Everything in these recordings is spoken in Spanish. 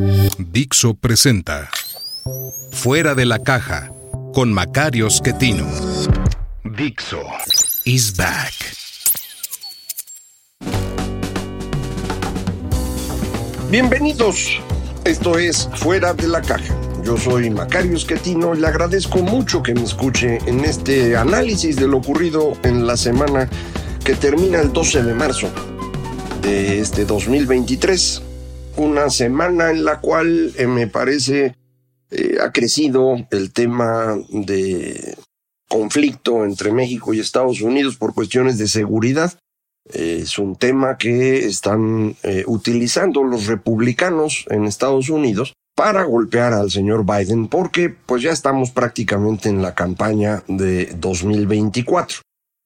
Dixo presenta Fuera de la Caja con Macario Schettino. Dixo is back. Bienvenidos. Esto es Fuera de la Caja. Yo soy Macario Schettino y le agradezco mucho que me escuche en este análisis de lo ocurrido en la semana que termina el 12 de marzo de este 2023. Una semana en la cual eh, me parece eh, ha crecido el tema de conflicto entre México y Estados Unidos por cuestiones de seguridad. Es un tema que están eh, utilizando los republicanos en Estados Unidos para golpear al señor Biden porque pues ya estamos prácticamente en la campaña de 2024.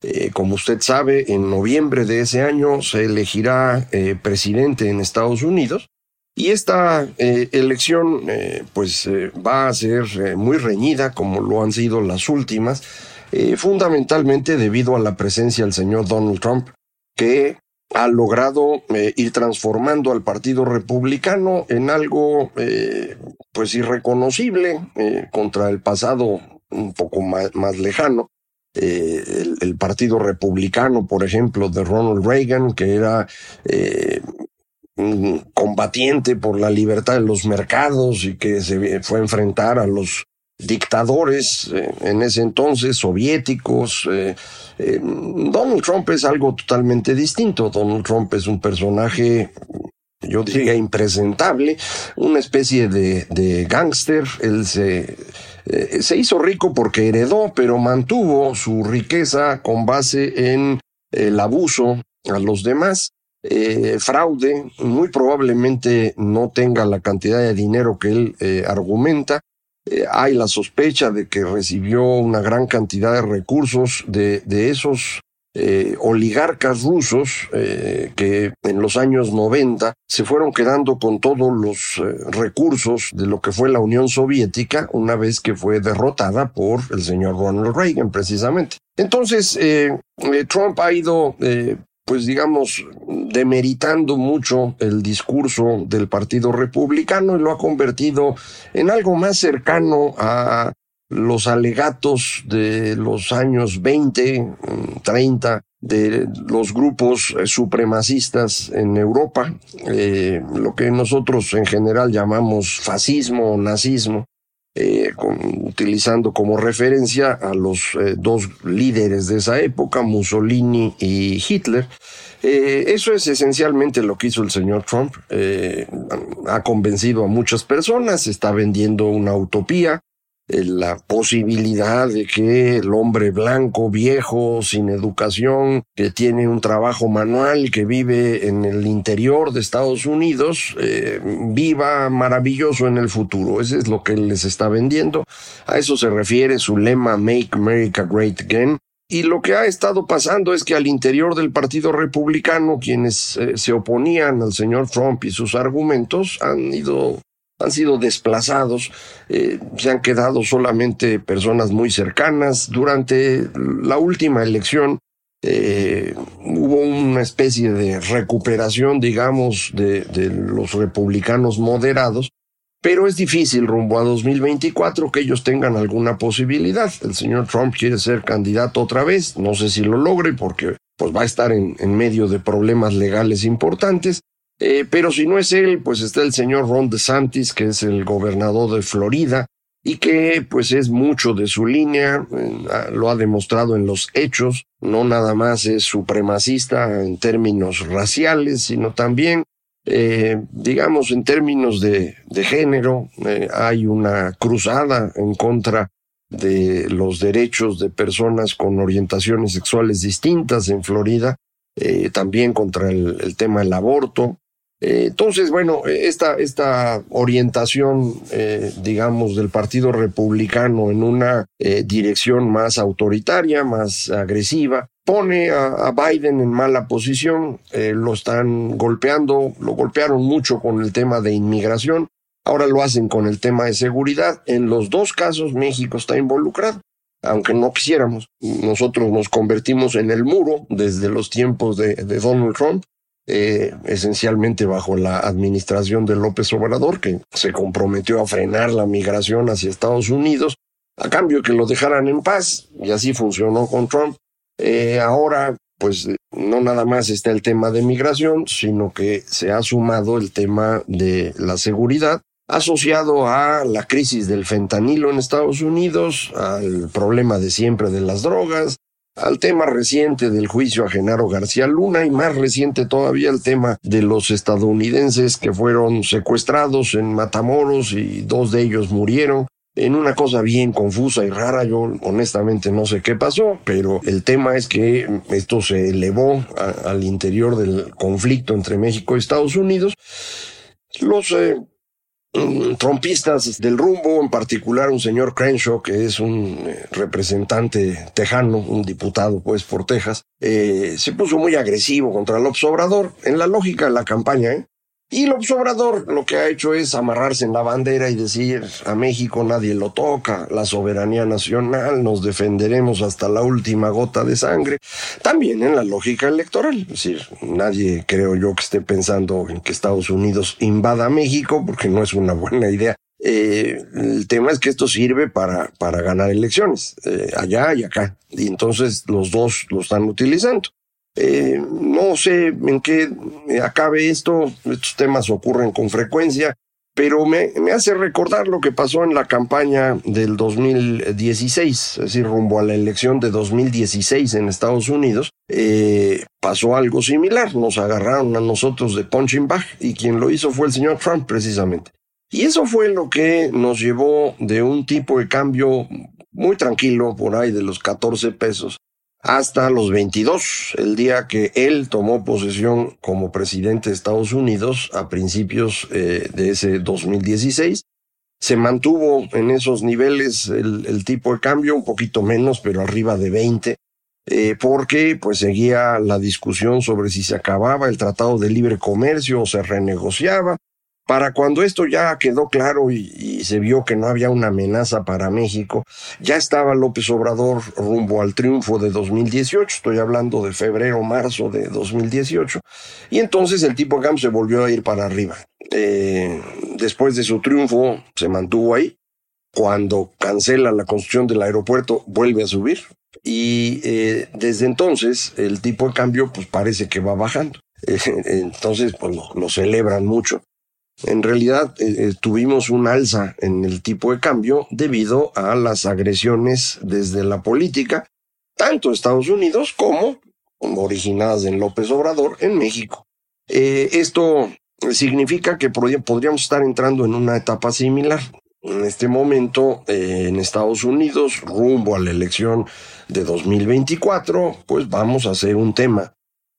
Eh, como usted sabe, en noviembre de ese año se elegirá eh, presidente en Estados Unidos y esta elección pues va a ser muy reñida como lo han sido las últimas, fundamentalmente debido a la presencia del señor Donald Trump que ha logrado eh, ir transformando al Partido Republicano en algo eh, pues irreconocible eh, contra el pasado un poco más, lejano. El, el, Partido Republicano, por ejemplo, de Ronald Reagan, que era un combatiente por la libertad de los mercados y que se fue a enfrentar a los dictadores en ese entonces soviéticos, eh, Donald Trump es algo totalmente distinto. Donald Trump es un personaje yo diría impresentable, una especie de, de gángster. Él se, eh, se hizo rico porque heredó, pero mantuvo su riqueza con base en el abuso a los demás. Eh, fraude, muy probablemente no tenga la cantidad de dinero que él argumenta, eh, hay la sospecha de que recibió una gran cantidad de recursos de, de esos eh, oligarcas rusos eh, que en los años 90 se fueron quedando con todos los recursos de lo que fue la Unión Soviética una vez que fue derrotada por el señor Ronald Reagan precisamente. Entonces, Trump ha ido pues digamos, demeritando mucho el discurso del Partido Republicano y lo ha convertido en algo más cercano a los alegatos de los años 20, 30 de los grupos supremacistas en Europa, eh, lo que nosotros en general llamamos fascismo o nazismo, eh, utilizando como referencia a los eh, dos líderes de esa época, Mussolini y Hitler. Eh, eso es esencialmente lo que hizo el señor Trump. ha convencido a muchas personas, está vendiendo una utopía, la posibilidad de que el hombre blanco, viejo, sin educación, que tiene un trabajo manual, que vive en el interior de Estados Unidos, eh, viva maravilloso en el futuro. Ese es lo que les está vendiendo. A eso se refiere su lema Make America Great Again. Y lo que ha estado pasando es que al interior del Partido Republicano, quienes eh, se oponían al señor Trump y sus argumentos han ido han sido desplazados, eh, se han quedado solamente personas muy cercanas. Durante la última elección eh, hubo una especie de recuperación, digamos, de, los republicanos moderados, pero es difícil rumbo a 2024 que ellos tengan alguna posibilidad. El señor Trump quiere ser candidato otra vez, no sé si lo logre porque pues va a estar en medio de problemas legales importantes. Eh, pero si no es él, pues está el señor Ron DeSantis, que es el gobernador de Florida y que pues es mucho de su línea, eh, lo ha demostrado en los hechos, no nada más es supremacista en términos raciales, sino también, eh, digamos, en términos de, de género, hay una cruzada en contra de los derechos de personas con orientaciones sexuales distintas en Florida eh, también contra el, tema del aborto. Eh, entonces, bueno, esta, esta orientación, digamos, del Partido Republicano en una dirección más autoritaria, más agresiva, pone a, Biden en mala posición, lo están golpeando, lo golpearon mucho con el tema de inmigración, ahora lo hacen con el tema de seguridad. En los dos casos México está involucrado aunque no quisiéramos. Nosotros nos convertimos en el muro desde los tiempos de, Donald Trump, eh, esencialmente bajo la administración de López Obrador, que se comprometió a frenar la migración hacia Estados Unidos, a cambio que lo dejaran en paz, y así funcionó con Trump. Eh, ahora, pues no nada más está el tema de migración, sino que se ha sumado el tema de la seguridad asociado a la crisis del fentanilo en Estados Unidos, al problema de siempre de las drogas, al tema reciente del juicio a Genaro García Luna y más reciente todavía el tema de los estadounidenses que fueron secuestrados en Matamoros y dos de ellos murieron. En una cosa bien confusa y rara, yo honestamente no sé qué pasó, pero el tema es que esto se elevó al interior del conflicto entre México y Estados Unidos. Los eh, trompistas del rumbo, en particular un señor Crenshaw, que es un eh, representante tejano, un diputado pues por Texas, eh, se puso muy agresivo contra López Obrador en la lógica de la campaña, ¿eh? Y López Obrador lo que ha hecho es amarrarse en la bandera y decir a México nadie lo toca, la soberanía nacional, nos defenderemos hasta la última gota de sangre. También en la lógica electoral, es decir, nadie creo yo que esté pensando en que Estados Unidos invada México porque no es una buena idea. Eh, el tema es que esto sirve para, para ganar elecciones, eh, allá y acá. Y entonces los dos lo están utilizando. Eh, no sé en qué acabe esto, estos temas ocurren con frecuencia, pero me, hace recordar lo que pasó en la campaña del 2016, es decir, rumbo a la elección de 2016 en Estados Unidos. Eh, pasó algo similar, nos agarraron a nosotros de punching bag y quien lo hizo fue el señor Trump precisamente. Y eso fue lo que nos llevó de un tipo de cambio muy tranquilo, por ahí de los 14 pesos, hasta los 22, el día que él tomó posesión como presidente de Estados Unidos a principios eh, de ese 2016. Se mantuvo en esos niveles el, tipo de cambio, un poquito menos, pero arriba de 20, eh, porque pues seguía la discusión sobre si se acababa el Tratado de Libre Comercio o se renegociaba. Para cuando esto ya quedó claro y, se vio que no había una amenaza para México, ya estaba López Obrador rumbo al triunfo de 2018, estoy hablando de febrero, marzo de 2018, y entonces el tipo GAM se volvió a ir para arriba. Eh, después de su triunfo se mantuvo ahí, cuando cancela la construcción del aeropuerto vuelve a subir, y eh, desde entonces el tipo de cambio pues parece que va bajando. entonces pues lo celebran mucho. En realidad eh, eh, tuvimos un alza en el tipo de cambio debido a las agresiones desde la política, tanto Estados Unidos como originadas en López Obrador en México. Eh, esto significa que podríamos estar entrando en una etapa similar. En este momento, en Estados Unidos, rumbo a la elección de 2024, pues vamos a hacer un tema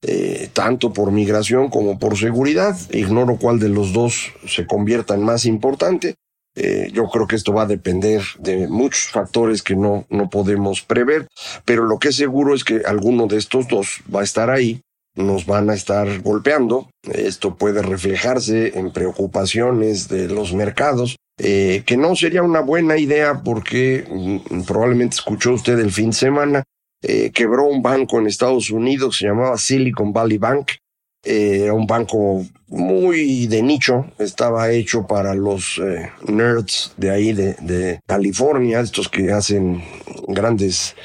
eh, tanto por migración como por seguridad. Ignoro cuál de los dos se convierta en más importante. Eh, yo creo que esto va a depender de muchos factores que no, no podemos prever, pero lo que es seguro es que alguno de estos dos va a estar ahí, nos van a estar golpeando. Esto puede reflejarse en preocupaciones de los mercados, eh, que no sería una buena idea porque mm, probablemente escuchó usted el fin de semana eh, quebró un banco en Estados Unidos, se llamaba Silicon Valley Bank. Eh, era un banco muy de nicho, estaba hecho para los eh, nerds de ahí, de, California, estos que hacen grandes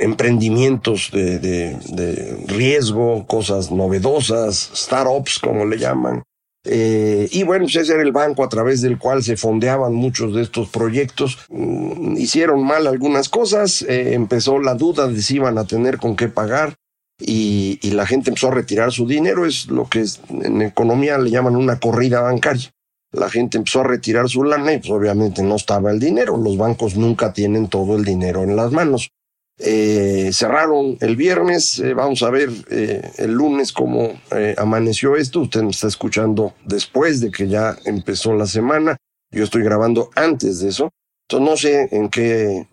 emprendimientos de, de, riesgo, cosas novedosas, startups como le llaman. Eh, y bueno, ese era el banco a través del cual se fondeaban muchos de estos proyectos. Mm, hicieron mal algunas cosas, eh, empezó la duda de si iban a tener con qué pagar y, y, la gente empezó a retirar su dinero. Es lo que en economía le llaman una corrida bancaria. La gente empezó a retirar su lana y pues obviamente no estaba el dinero. Los bancos nunca tienen todo el dinero en las manos. Eh, cerraron el viernes, eh, vamos a ver eh, el lunes cómo amaneció esto. Usted me está escuchando después de que ya empezó la semana. Yo estoy grabando antes de eso. Entonces no sé en qué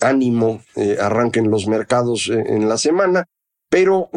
ánimo arranquen los mercados en la semana, pero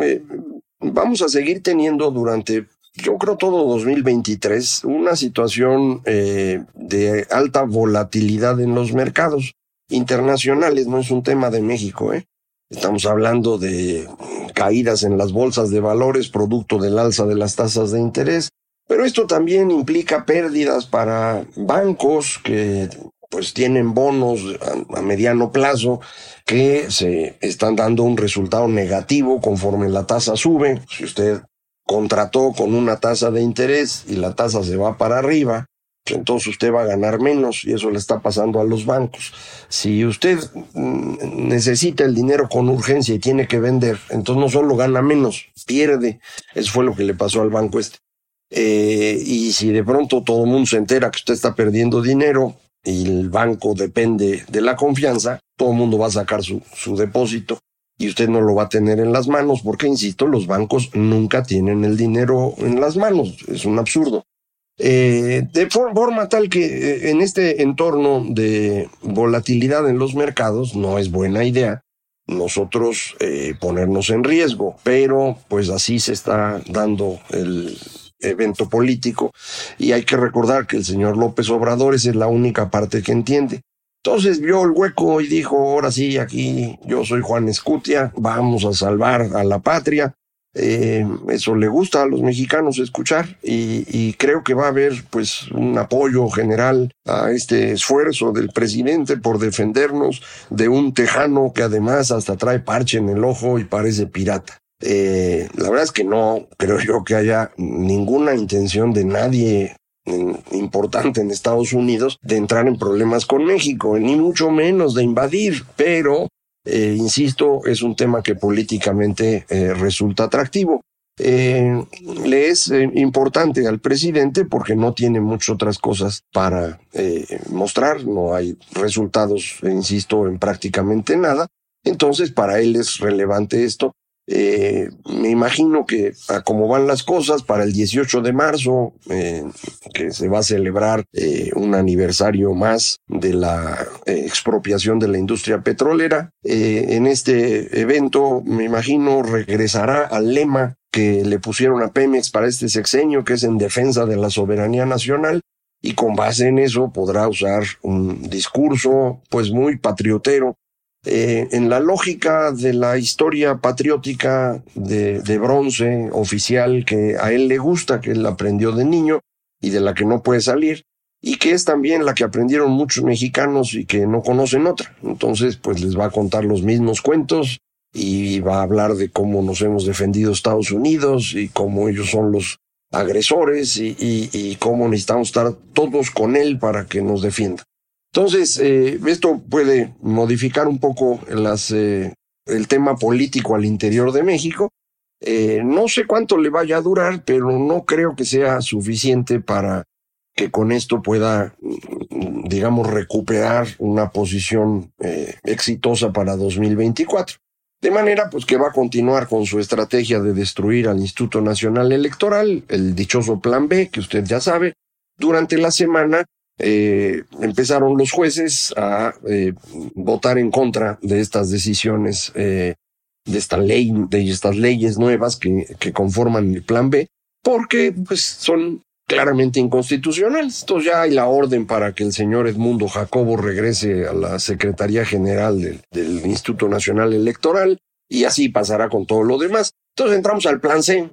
vamos a seguir teniendo durante yo creo todo 2023, una situación de alta volatilidad en los mercados internacionales, no es un tema de México, ¿eh? Estamos hablando de caídas en las bolsas de valores producto del alza de las tasas de interés, pero esto también implica pérdidas para bancos que pues tienen bonos a, mediano plazo que se están dando un resultado negativo conforme la tasa sube. Si usted contrató con una tasa de interés y la tasa se va para arriba, entonces usted va a ganar menos y eso le está pasando a los bancos. Si usted mm, necesita el dinero con urgencia y tiene que vender, entonces no solo gana menos, pierde. Eso fue lo que le pasó al banco este. Eh, y si de pronto todo el mundo se entera que usted está perdiendo dinero y el banco depende de la confianza, todo el mundo va a sacar su, su depósito y usted no lo va a tener en las manos porque, insisto, los bancos nunca tienen el dinero en las manos. Es un absurdo. Eh, de forma tal que eh, en este entorno de volatilidad en los mercados no es buena idea nosotros eh, ponernos en riesgo, pero pues así se está dando el evento político y hay que recordar que el señor López Obrador es la única parte que entiende. Entonces vio el hueco y dijo, ahora sí, aquí yo soy Juan Escutia, vamos a salvar a la patria, eh, eso le gusta a los mexicanos escuchar y, creo que va a haber pues un apoyo general a este esfuerzo del presidente por defendernos de un tejano que además hasta trae parche en el ojo y parece pirata. Eh, la verdad es que no creo yo que haya ninguna intención de nadie importante en Estados Unidos de entrar en problemas con México, ni mucho menos de invadir, pero eh, insisto, es un tema que políticamente eh, resulta atractivo. Eh, le es importante al presidente porque no tiene muchas otras cosas para mostrar, no hay resultados, insisto, en prácticamente nada. Entonces, para él es relevante esto eh, me imagino que a cómo van las cosas, para el 18 de marzo, eh, que se va a celebrar eh, un aniversario más de la expropiación de la industria petrolera, en este evento, me imagino, regresará al lema que le pusieron a Pemex para este sexenio, que es en defensa de la soberanía nacional, y con base en eso podrá usar un discurso pues muy patriotero eh, en la lógica de la historia patriótica de, bronce oficial que a él le gusta, que él aprendió de niño y de la que no puede salir, y que es también la que aprendieron muchos mexicanos y que no conocen otra. Entonces, pues les va a contar los mismos cuentos y va a hablar de cómo nos hemos defendido Estados Unidos y cómo ellos son los agresores y, y cómo necesitamos estar todos con él para que nos defienda. Entonces, eh, esto puede modificar un poco las, eh, el tema político al interior de México. Eh, no sé cuánto le vaya a durar, pero no creo que sea suficiente para que con esto pueda, mm, digamos, recuperar una posición exitosa para 2024. De manera pues que va a continuar con su estrategia de destruir al Instituto Nacional Electoral, el dichoso Plan B, que usted ya sabe. Durante la semana eh, empezaron los jueces a eh, votar en contra de estas decisiones, eh, de esta ley, de estas leyes nuevas que, conforman el Plan B, porque pues son claramente inconstitucionales. Entonces ya hay la orden para que el señor Edmundo Jacobo regrese a la Secretaría General del, del Instituto Nacional Electoral y así pasará con todo lo demás. Entonces entramos al Plan C,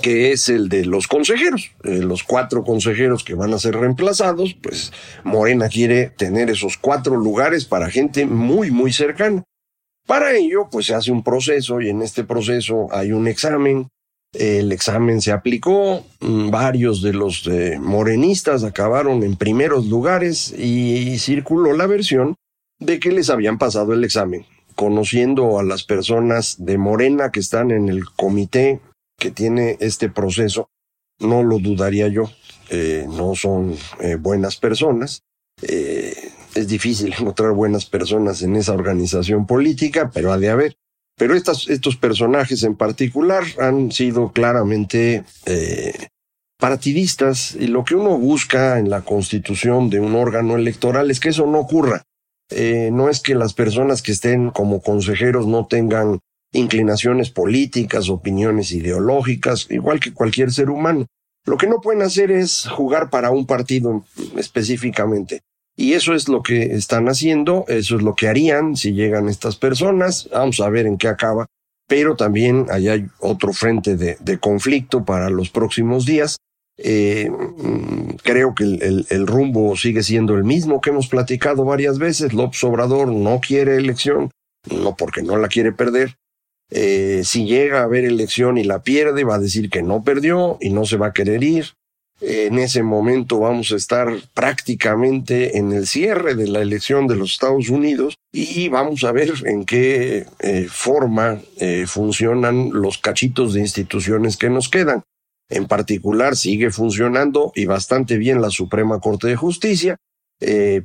que es el de los consejeros. Eh, los cuatro consejeros que van a ser reemplazados, pues Morena quiere tener esos cuatro lugares para gente muy, muy cercana. Para ello, pues se hace un proceso y en este proceso hay un examen. El examen se aplicó, mm, varios de los eh, morenistas acabaron en primeros lugares y circuló la versión de que les habían pasado el examen. Conociendo a las personas de Morena que están en el comité que tiene este proceso, no lo dudaría yo, eh, no son eh, buenas personas. Eh, es difícil encontrar buenas personas en esa organización política, pero ha de haber. Pero estas, estos personajes en particular han sido claramente partidistas y lo que uno busca en la constitución de un órgano electoral es que eso no ocurra. No es que las personas que estén como consejeros no tengan inclinaciones políticas, opiniones ideológicas, igual que cualquier ser humano. Lo que no pueden hacer es jugar para un partido específicamente. Y eso es lo que están haciendo, eso es lo que harían si llegan estas personas. Vamos a ver en qué acaba. Pero también hay otro frente de, conflicto para los próximos días. Eh, creo que el, rumbo sigue siendo el mismo que hemos platicado varias veces. López Obrador no quiere elección, no porque no la quiere perder. Eh, si llega a haber elección y la pierde, va a decir que no perdió y no se va a querer ir. En ese momento vamos a estar prácticamente en el cierre de la elección de los Estados Unidos y vamos a ver en qué eh, forma eh, funcionan los cachitos de instituciones que nos quedan. En particular, sigue funcionando y bastante bien la Suprema Corte de Justicia.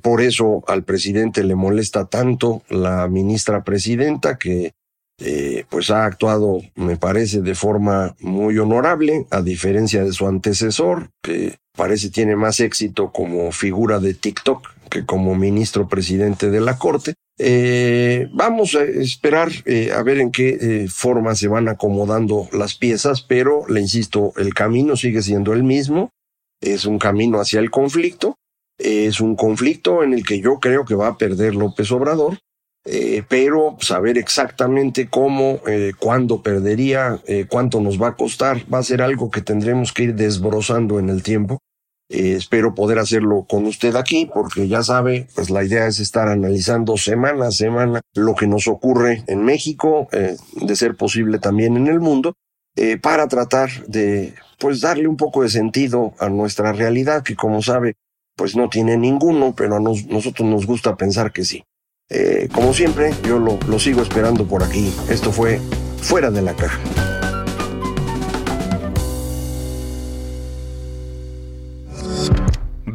Por eso al presidente le molesta tanto la ministra presidenta que eh, pues ha actuado, me parece, de forma muy honorable, a diferencia de su antecesor, que parece tiene más éxito como figura de TikTok que como ministro presidente de la Corte. Eh, vamos a esperar eh, a ver en qué forma se van acomodando las piezas, pero le insisto, el camino sigue siendo el mismo, es un camino hacia el conflicto, es un conflicto en el que yo creo que va a perder López Obrador, eh, pero saber exactamente cómo, eh, cuándo perdería, eh, cuánto nos va a costar, va a ser algo que tendremos que ir desbrozando en el tiempo. espero poder hacerlo con usted aquí, porque ya sabe, pues la idea es estar analizando semana a semana lo que nos ocurre en México, de ser posible también en el mundo, para tratar de, pues darle un poco de sentido a nuestra realidad, que como sabe, pues no tiene ninguno, pero a nosotros nos gusta pensar que sí. Eh, como siempre, yo lo, lo sigo esperando por aquí. Esto fue Fuera de la Caja.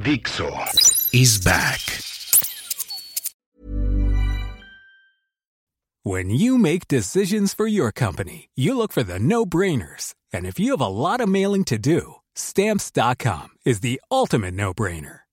Dixo is back. When you make decisions for your company, you look for the no-brainers. And if you have a lot of mailing to do, stamps.com is the ultimate no-brainer.